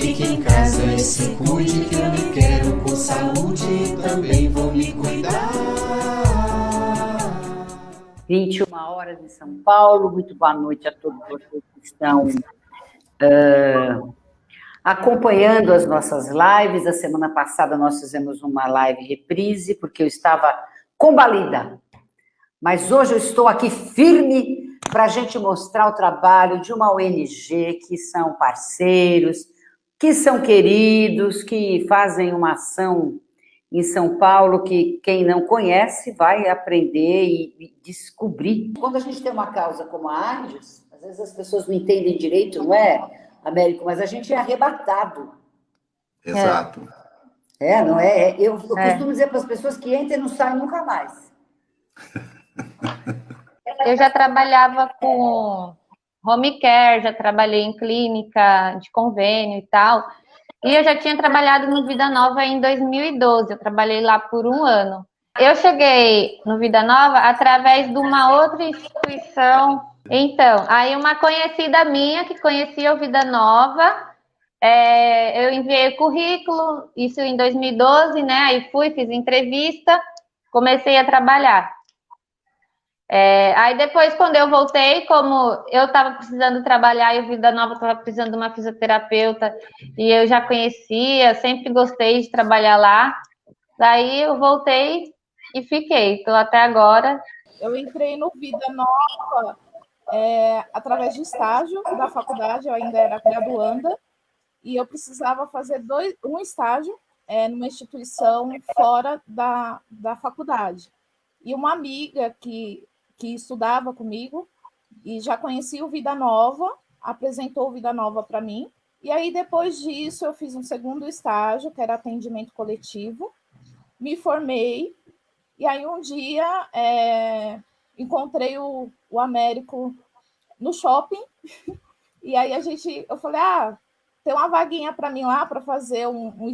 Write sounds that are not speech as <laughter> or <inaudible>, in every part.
Fique em casa e se cuide que eu me quero com saúde e também vou me cuidar. 21 horas em São Paulo. Muito boa noite a todos vocês que estão uh, acompanhando as nossas lives. A semana passada nós fizemos uma live reprise, porque eu estava combalida. Mas hoje eu estou aqui firme para a gente mostrar o trabalho de uma ONG que são parceiros, que são queridos, que fazem uma ação em São Paulo que quem não conhece vai aprender e, descobrir. Quando a gente tem uma causa como a AIDS, às vezes as pessoas não entendem direito, não é, Américo? Mas a gente é arrebatado. Exato. É, é não é? Eu, eu é. costumo dizer para as pessoas que entram e não saem nunca mais. <laughs> Eu já trabalhava com home care, já trabalhei em clínica de convênio e tal. E eu já tinha trabalhado no Vida Nova em 2012, eu trabalhei lá por um ano. Eu cheguei no Vida Nova através de uma outra instituição. Então, aí uma conhecida minha que conhecia o Vida Nova, é, eu enviei o currículo, isso em 2012, né? Aí fui, fiz entrevista, comecei a trabalhar. É, aí depois, quando eu voltei, como eu estava precisando trabalhar e o Vida Nova estava precisando de uma fisioterapeuta e eu já conhecia, sempre gostei de trabalhar lá. Daí eu voltei e fiquei, estou até agora. Eu entrei no Vida Nova é, através de estágio da faculdade, eu ainda era graduanda, e eu precisava fazer dois, um estágio é, numa instituição fora da, da faculdade. E uma amiga que que estudava comigo e já conhecia o Vida Nova, apresentou o Vida Nova para mim. E aí, depois disso, eu fiz um segundo estágio, que era atendimento coletivo, me formei, e aí um dia é, encontrei o, o Américo no shopping, <laughs> e aí a gente, eu falei, ah, tem uma vaguinha para mim lá para fazer um, um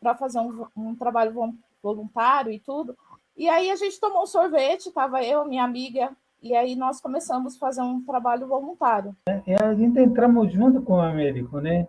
para fazer um, um trabalho voluntário e tudo. E aí a gente tomou um sorvete, estava eu, minha amiga, e aí nós começamos a fazer um trabalho voluntário. E a gente entramos junto com o Américo, né?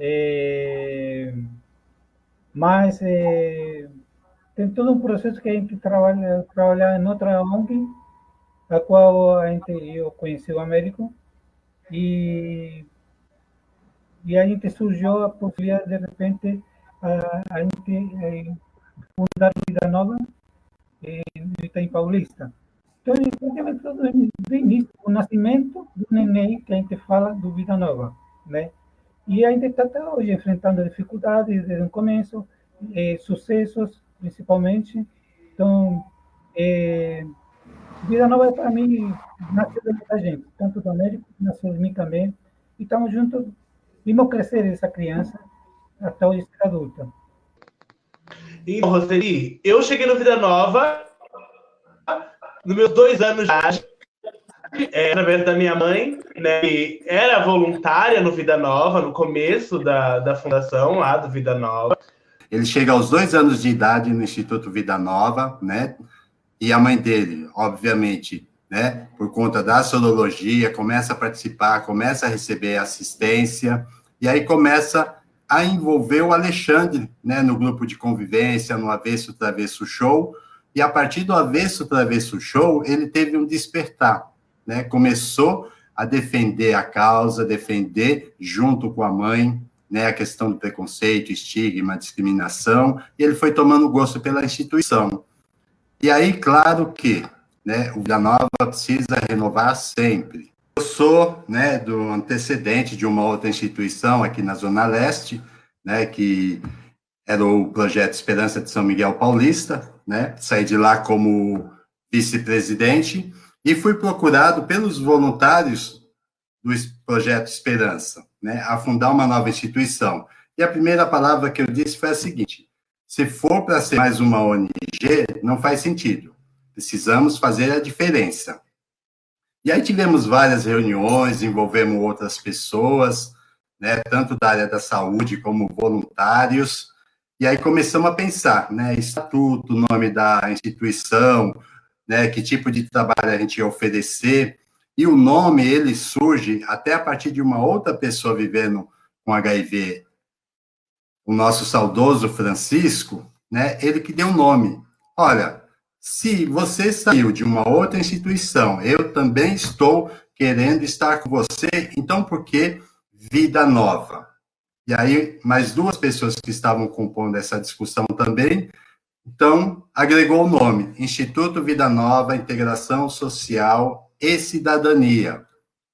É... Mas é... tem todo um processo que a gente trabalha, trabalha em outra ONG, a qual a gente, eu conheci o Américo, e, e a gente surgiu a possibilidade, de repente, a, a gente é, fundar Vida Nova, no Itaim Paulista. Então, teve todo do início, o nascimento do neném, que a gente fala do Vida Nova, né? E a gente está até hoje enfrentando dificuldades desde o começo, eh, sucessos, principalmente. Então, eh, Vida Nova, para mim, nasceu de muita gente, tanto do Américo, nasceu de mim também. E estamos juntos, vimos crescer essa criança até hoje ser adulta. Então, Roseli, eu cheguei no Vida Nova nos meus dois anos de idade, é, através da minha mãe, né, que era voluntária no Vida Nova, no começo da, da fundação lá do Vida Nova. Ele chega aos dois anos de idade no Instituto Vida Nova, né? E a mãe dele, obviamente, né, por conta da sorologia, começa a participar, começa a receber assistência, e aí começa a envolver o Alexandre, né, no grupo de convivência, no Avesso Travesso Show, e a partir do Avesso Travesso Show, ele teve um despertar, né, começou a defender a causa, defender junto com a mãe, né, a questão do preconceito, estigma, discriminação, e ele foi tomando gosto pela instituição. E aí, claro que, né, o Vida Nova precisa renovar sempre, eu sou né, do antecedente de uma outra instituição aqui na Zona Leste, né, que era o projeto Esperança de São Miguel Paulista, né? Saí de lá como vice-presidente e fui procurado pelos voluntários do projeto Esperança, né, a fundar uma nova instituição. E a primeira palavra que eu disse foi a seguinte: se for para ser mais uma ONG, não faz sentido. Precisamos fazer a diferença. E aí tivemos várias reuniões, envolvemos outras pessoas, né, tanto da área da saúde como voluntários, e aí começamos a pensar, né, estatuto, nome da instituição, né, que tipo de trabalho a gente ia oferecer, e o nome, ele surge até a partir de uma outra pessoa vivendo com HIV o nosso saudoso Francisco, né, ele que deu o nome. Olha, se você saiu de uma outra instituição, eu também estou querendo estar com você, então por que vida nova? E aí, mais duas pessoas que estavam compondo essa discussão também, então, agregou o nome, Instituto Vida Nova, Integração Social e Cidadania.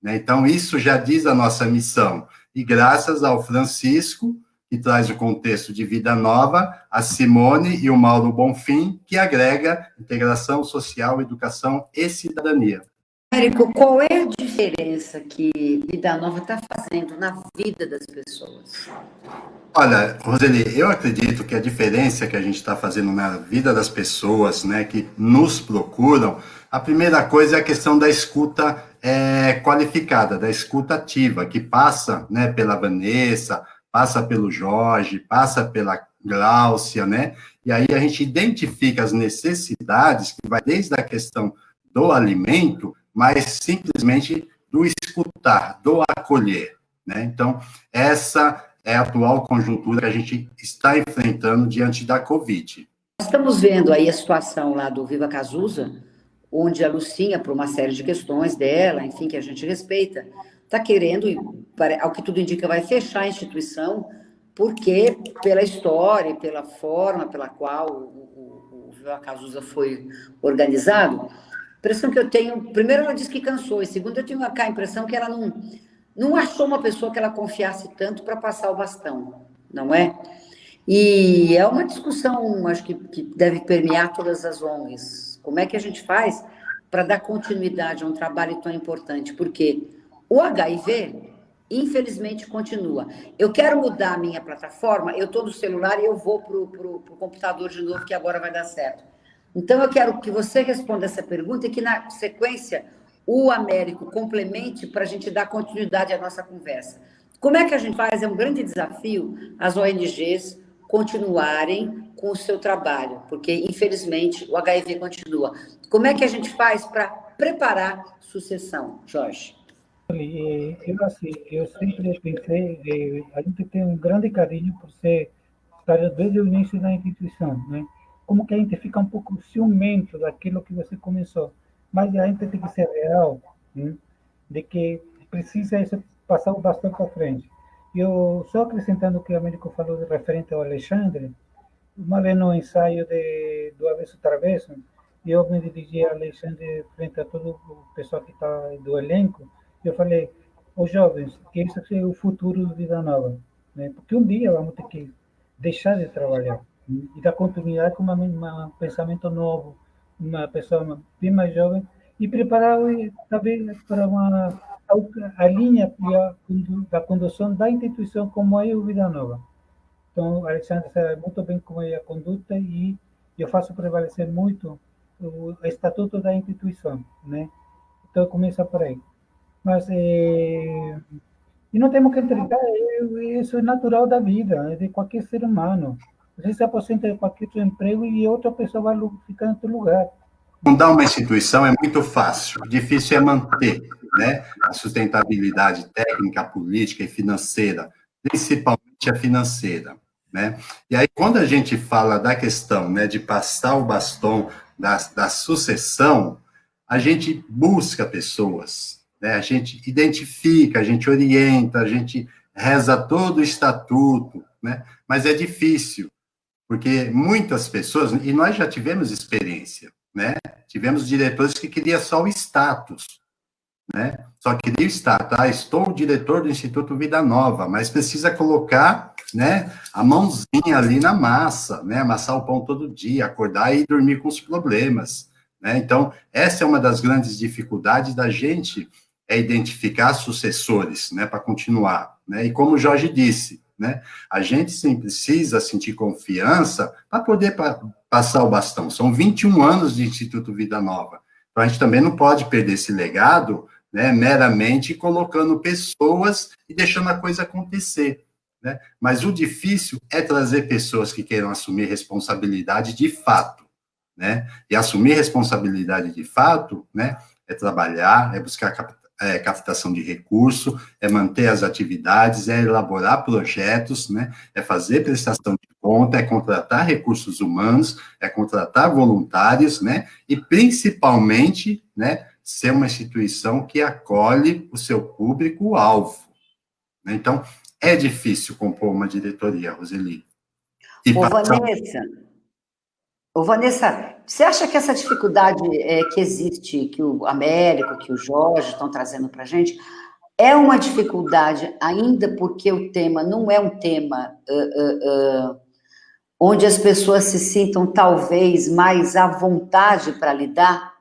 Né? Então, isso já diz a nossa missão. E graças ao Francisco, que traz o contexto de vida nova, a Simone e o Mauro Bonfim, que agrega integração social, educação e cidadania. Érico, qual é a diferença que Vida Nova está fazendo na vida das pessoas? Olha, Roseli, eu acredito que a diferença que a gente está fazendo na vida das pessoas, né, que nos procuram, a primeira coisa é a questão da escuta é, qualificada, da escuta ativa, que passa, né, pela Vanessa, passa pelo Jorge, passa pela Gláucia, né, e aí a gente identifica as necessidades, que vai desde a questão do alimento, mas simplesmente do escutar, do acolher, né, então, essa é a atual conjuntura que a gente está enfrentando diante da Covid. Estamos vendo aí a situação lá do Viva Cazuza, onde a Lucinha, por uma série de questões dela, enfim, que a gente respeita, está querendo, ao que tudo indica, vai fechar a instituição, porque pela história pela forma pela qual o, o, Cazuza foi organizado, a impressão que eu tenho, primeiro ela disse que cansou, e segundo eu tenho a impressão que ela não não achou uma pessoa que ela confiasse tanto para passar o bastão, não é? E é uma discussão, acho que, que deve permear todas as ONGs. Como é que a gente faz para dar continuidade a um trabalho tão importante? Porque o HIV, infelizmente, continua. Eu quero mudar a minha plataforma, eu estou no celular e eu vou para o computador de novo, que agora vai dar certo. Então, eu quero que você responda essa pergunta e que, na sequência, o Américo complemente para a gente dar continuidade à nossa conversa. Como é que a gente faz? É um grande desafio as ONGs continuarem com o seu trabalho, porque, infelizmente, o HIV continua. Como é que a gente faz para preparar sucessão, Jorge? Eu, assim, eu sempre pensei, eh, a gente tem um grande carinho por ser estar desde o início da instituição, né? Como que a gente fica um pouco ciumento daquilo que você começou mas a gente tem que ser real, hein? de que precisa isso passar o bastão para frente. Eu só acrescentando o que o Américo falou de referente ao Alexandre, uma vez no ensaio de, do Avesso Travesso, eu me dirigi a Alexandre frente a todo o pessoal que está do elenco, eu falei, os jovens, que isso é o futuro da Vida Nova, né? porque um dia vamos ter que deixar de trabalhar e dar continuidade com um pensamento novo, uma pessoa bem mais jovem e preparar também para uma a, a linha da condução da instituição como é o Vida Nova. Então, Alexandre sabe muito bem como é a conduta e eu faço prevalecer muito o estatuto da instituição, né? Então, começa por aí. Mas, é, e não temos que entregar, isso é natural da vida, é de qualquer ser humano. Você se aposenta de qualquer emprego e outra pessoa vai ficar em outro lugar. Fundar uma instituição é muito fácil, difícil é manter né, a sustentabilidade técnica, política e financeira, principalmente a financeira. Né? E aí, quando a gente fala da questão né, de passar o bastão da, da sucessão, a gente busca pessoas, né? a gente identifica, a gente orienta, a gente reza todo o estatuto, né? mas é difícil, porque muitas pessoas, e nós já tivemos experiência, né? Tivemos diretores que queriam só o status, né? Só queria status. Ah, estou diretor do Instituto Vida Nova, mas precisa colocar, né, a mãozinha ali na massa, né? Amassar o pão todo dia, acordar e dormir com os problemas, né? Então, essa é uma das grandes dificuldades da gente é identificar sucessores, né, para continuar, né? E como o Jorge disse, né? A gente sim precisa sentir confiança para poder pa passar o bastão. São 21 anos de Instituto Vida Nova. Então, a gente também não pode perder esse legado né, meramente colocando pessoas e deixando a coisa acontecer. Né? Mas o difícil é trazer pessoas que queiram assumir responsabilidade de fato. Né? E assumir responsabilidade de fato né, é trabalhar, é buscar é, captação de recurso, é manter as atividades, é elaborar projetos, né, é fazer prestação de conta, é contratar recursos humanos, é contratar voluntários, né, e principalmente, né, ser uma instituição que acolhe o seu público-alvo. Né? Então, é difícil compor uma diretoria, Roseli. E Ô. Vanessa, Ô, Vanessa, você acha que essa dificuldade é, que existe, que o Américo, que o Jorge estão trazendo para a gente, é uma dificuldade ainda porque o tema não é um tema uh, uh, uh, onde as pessoas se sintam talvez mais à vontade para lidar?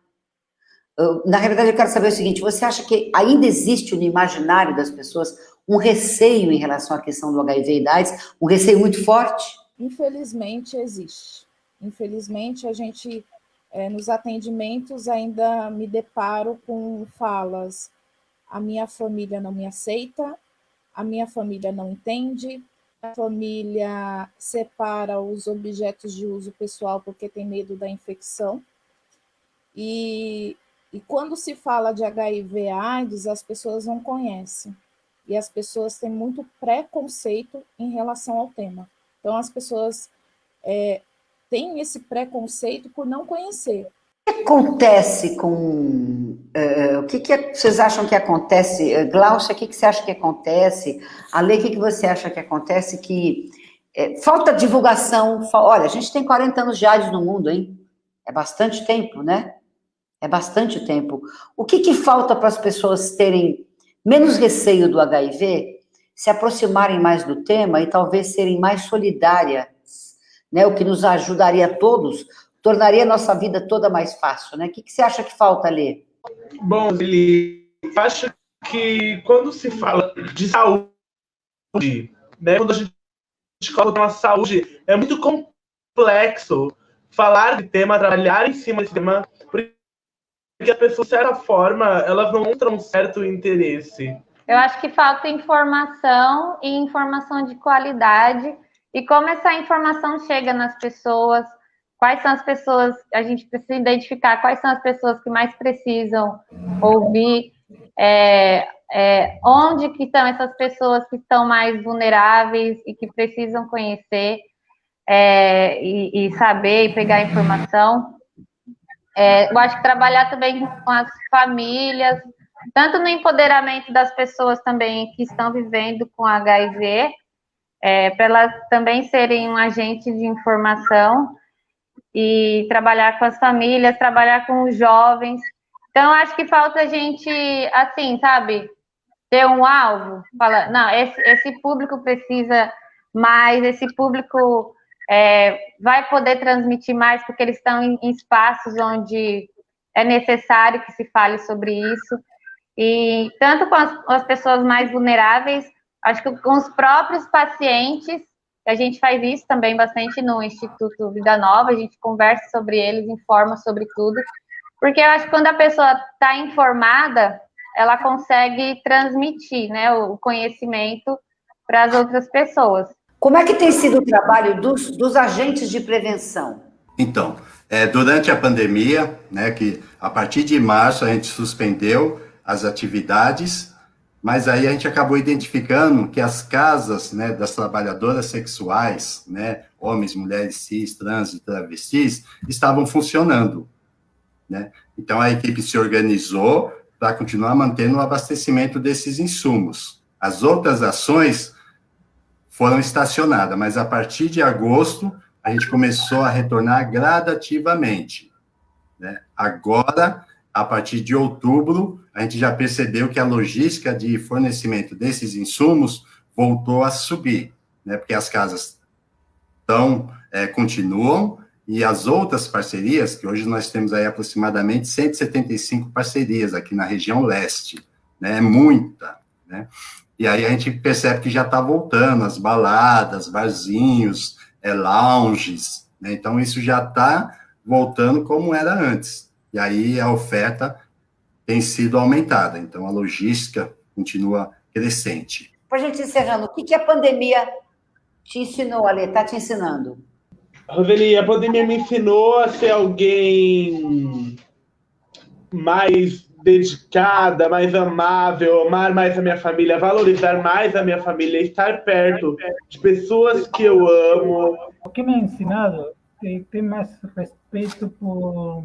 Na realidade, eu quero saber o seguinte: você acha que ainda existe no imaginário das pessoas um receio em relação à questão do HIV e AIDS, um receio muito forte? Infelizmente, existe. Infelizmente, a gente, é, nos atendimentos, ainda me deparo com falas: a minha família não me aceita, a minha família não entende, a família separa os objetos de uso pessoal porque tem medo da infecção. E, e quando se fala de HIV/AIDS, as pessoas não conhecem. E as pessoas têm muito preconceito em relação ao tema. Então, as pessoas é, tem esse preconceito por não conhecer. O que acontece com. Uh, o que, que, vocês acham que acontece? Uh, Glaucia, o que, que você acha que acontece? Ale, o que, que você acha que acontece? Que é, falta divulgação. Fa Olha, a gente tem 40 anos de AIDS no mundo, hein? É bastante tempo, né? É bastante tempo. O que, que falta para as pessoas terem menos receio do HIV, se aproximarem mais do tema e talvez serem mais solidárias né, o que nos ajudaria a todos, tornaria a nossa vida toda mais fácil, né? O que, que você acha que falta ali? Bom, Lili, acho que quando se fala de saúde, né, quando a gente coloca uma saúde, é muito complexo falar de tema, trabalhar em cima desse tema, porque as pessoas, de certa forma, elas não mostram um certo interesse. Eu acho que falta informação e informação de qualidade e como essa informação chega nas pessoas, quais são as pessoas, a gente precisa identificar quais são as pessoas que mais precisam ouvir, é, é, onde que estão essas pessoas que estão mais vulneráveis e que precisam conhecer é, e, e, saber e pegar informação. É, eu acho que trabalhar também com as famílias, tanto no empoderamento das pessoas também que estão vivendo com HIV, é, para elas também serem um agente de informação e trabalhar com as famílias, trabalhar com os jovens. Então, acho que falta a gente, assim, sabe, ter um alvo, fala, não, esse, esse público precisa mais, esse público é, vai poder transmitir mais, porque eles estão em, em espaços onde é necessário que se fale sobre isso. E tanto com as, as pessoas mais vulneráveis, Acho que com os próprios pacientes, a gente faz isso também bastante no Instituto Vida Nova, a gente conversa sobre eles, informa sobre tudo, porque eu acho que quando a pessoa está informada, ela consegue transmitir né, o conhecimento para as outras pessoas. Como é que tem sido o trabalho dos, dos agentes de prevenção? Então, é, durante a pandemia, né, que a partir de março a gente suspendeu as atividades mas aí a gente acabou identificando que as casas né, das trabalhadoras sexuais, né, homens, mulheres, cis, trans e travestis, estavam funcionando. Né? Então a equipe se organizou para continuar mantendo o abastecimento desses insumos. As outras ações foram estacionadas, mas a partir de agosto a gente começou a retornar gradativamente. Né? Agora a partir de outubro, a gente já percebeu que a logística de fornecimento desses insumos voltou a subir, né? Porque as casas estão, é, continuam, e as outras parcerias, que hoje nós temos aí aproximadamente 175 parcerias aqui na região leste, né? É muita, né? E aí a gente percebe que já está voltando, as baladas, barzinhos, é, lounges, né? Então isso já está voltando como era antes. E aí a oferta tem sido aumentada. Então a logística continua crescente. Para a gente encerrando, o que, que a pandemia te ensinou, Ale? Está te ensinando? Roveli, a pandemia me ensinou a ser alguém mais dedicada, mais amável, amar mais a minha família, valorizar mais a minha família, estar perto de pessoas que eu amo. O que me ha ensinado é ter mais respeito por,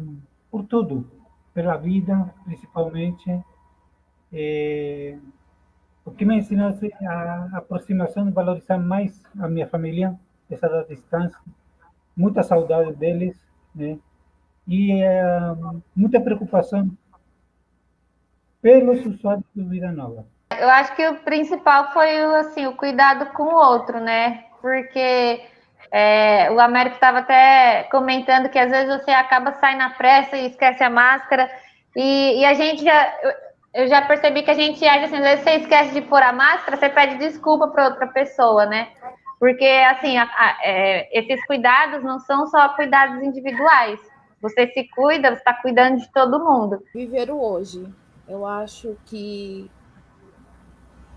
por tudo, pela vida, principalmente. O que me ensinou a aproximação, valorizar mais a minha família, essa da distância, muita saudade deles, né? E é, muita preocupação pelos usuários do Vida Nova. Eu acho que o principal foi assim, o cuidado com o outro, né? Porque é, o Américo estava até comentando que às vezes você acaba saindo na pressa e esquece a máscara. E, e a gente já. Eu já percebi que a gente age assim, às vezes você esquece de pôr a máscara, você pede desculpa para outra pessoa, né? Porque, assim, a, a, é, esses cuidados não são só cuidados individuais. Você se cuida, você está cuidando de todo mundo. Viver o hoje. Eu acho que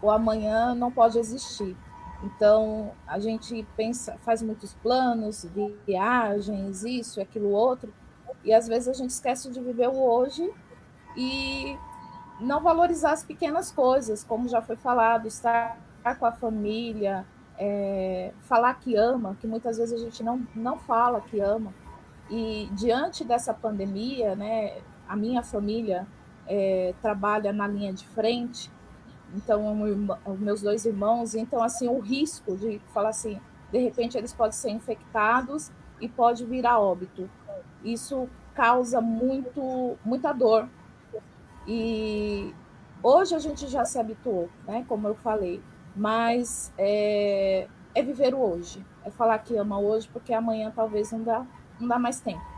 o amanhã não pode existir. Então, a gente pensa, faz muitos planos, viagens, isso, aquilo, outro, e às vezes a gente esquece de viver o hoje e não valorizar as pequenas coisas, como já foi falado, estar com a família, é, falar que ama, que muitas vezes a gente não, não fala que ama. E diante dessa pandemia, né, a minha família é, trabalha na linha de frente, então os meus dois irmãos, então assim o risco de falar assim, de repente eles podem ser infectados e pode vir a óbito. Isso causa muito muita dor. E hoje a gente já se habituou, né? Como eu falei, mas é, é viver o hoje, é falar que ama hoje, porque amanhã talvez não dá, não dá mais tempo.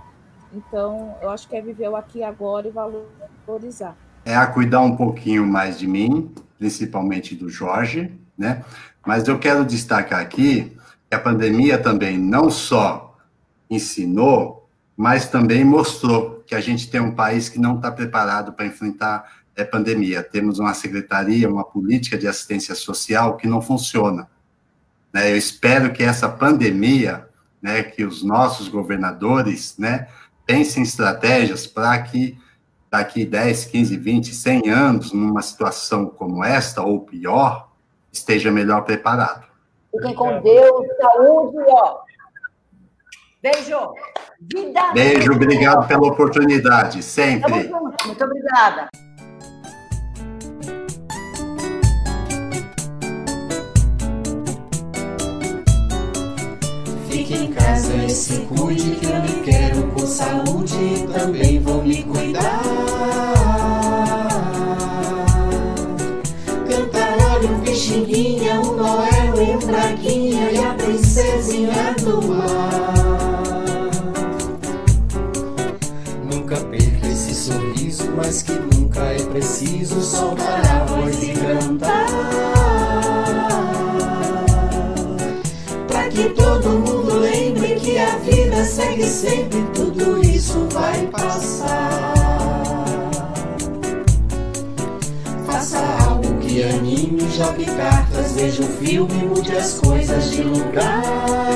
Então, eu acho que é viver o aqui agora e valorizar. É a cuidar um pouquinho mais de mim, principalmente do Jorge, né? Mas eu quero destacar aqui que a pandemia também não só ensinou, mas também mostrou que a gente tem um país que não está preparado para enfrentar é pandemia. Temos uma secretaria, uma política de assistência social que não funciona. Né? Eu espero que essa pandemia, né, que os nossos governadores, né, pensem estratégias para que daqui 10, 15, 20, 100 anos, numa situação como esta, ou pior, esteja melhor preparado. Fiquem com Deus, saúde, ó. Beijo. Vida. Beijo, obrigado pela oportunidade, sempre. Muito obrigada. Fique em casa e se cuide que eu me quero com saúde e também vou me cuidar. Cantar um Pixinguinha, um Noel e um Braguinha e a princesinha do mar. Nunca perca esse sorriso, mas que nunca é preciso soltar a voz e cantar. Segue sempre, tudo isso vai passar. Faça algo que anime, jogue cartas, veja um filme, mude as coisas de lugar.